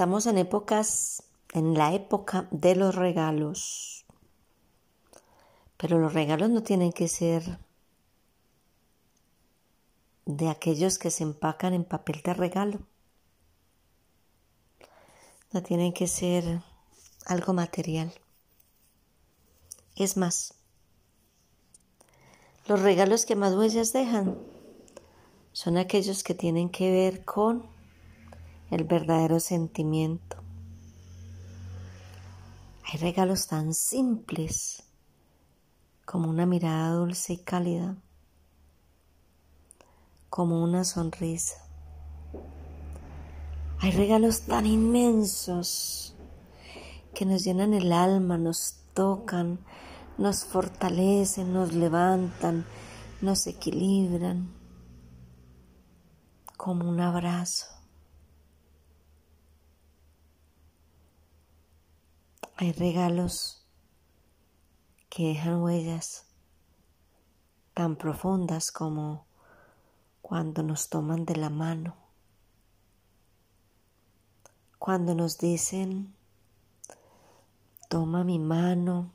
Estamos en épocas, en la época de los regalos. Pero los regalos no tienen que ser de aquellos que se empacan en papel de regalo. No tienen que ser algo material. Es más, los regalos que más huellas dejan son aquellos que tienen que ver con el verdadero sentimiento. Hay regalos tan simples como una mirada dulce y cálida, como una sonrisa. Hay regalos tan inmensos que nos llenan el alma, nos tocan, nos fortalecen, nos levantan, nos equilibran, como un abrazo. Hay regalos que dejan huellas tan profundas como cuando nos toman de la mano, cuando nos dicen, toma mi mano,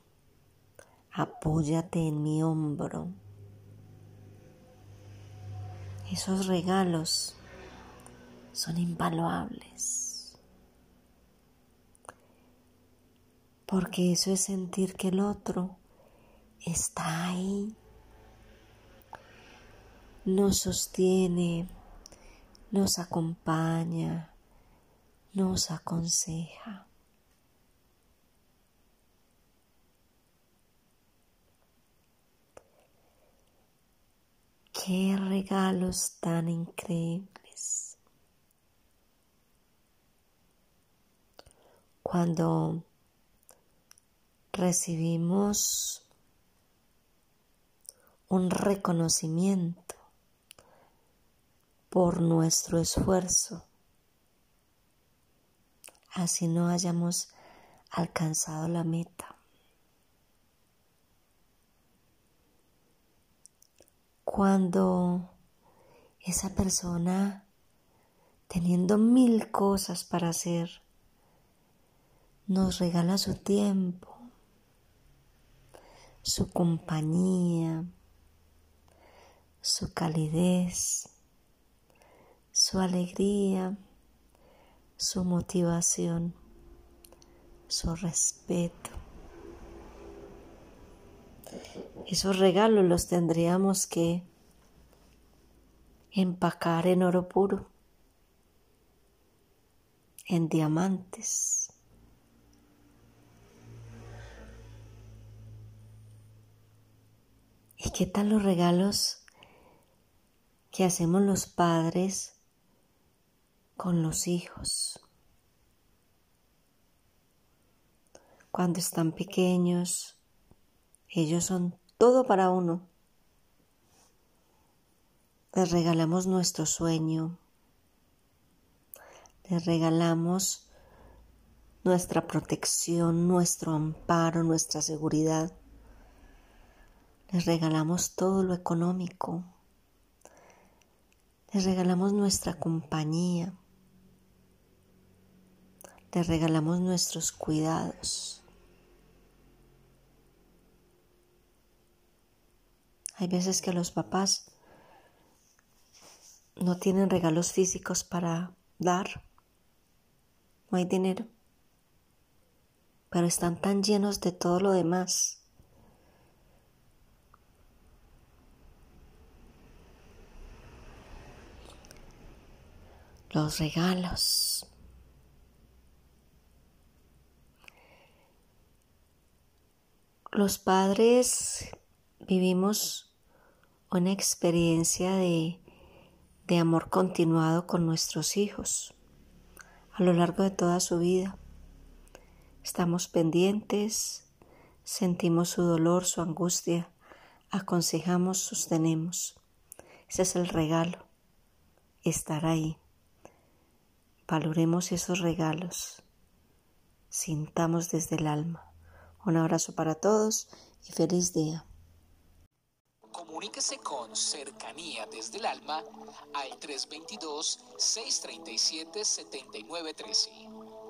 apóyate en mi hombro. Esos regalos son invaluables. Porque eso es sentir que el otro está ahí, nos sostiene, nos acompaña, nos aconseja. Qué regalos tan increíbles. Cuando recibimos un reconocimiento por nuestro esfuerzo, así no hayamos alcanzado la meta. Cuando esa persona, teniendo mil cosas para hacer, nos regala su tiempo, su compañía, su calidez, su alegría, su motivación, su respeto. Esos regalos los tendríamos que empacar en oro puro, en diamantes qué tal los regalos que hacemos los padres con los hijos? Cuando están pequeños, ellos son todo para uno. Les regalamos nuestro sueño, les regalamos nuestra protección, nuestro amparo, nuestra seguridad. Les regalamos todo lo económico. Les regalamos nuestra compañía. Les regalamos nuestros cuidados. Hay veces que los papás no tienen regalos físicos para dar. No hay dinero. Pero están tan llenos de todo lo demás los regalos. Los padres vivimos una experiencia de, de amor continuado con nuestros hijos. a lo largo de toda su vida. Estamos pendientes, sentimos su dolor, su angustia, aconsejamos, sostenemos. Ese es el regalo, estar ahí. Valoremos esos regalos, sintamos desde el alma. Un abrazo para todos y feliz día. Comuníquese con cercanía desde el alma al 322-637-7913.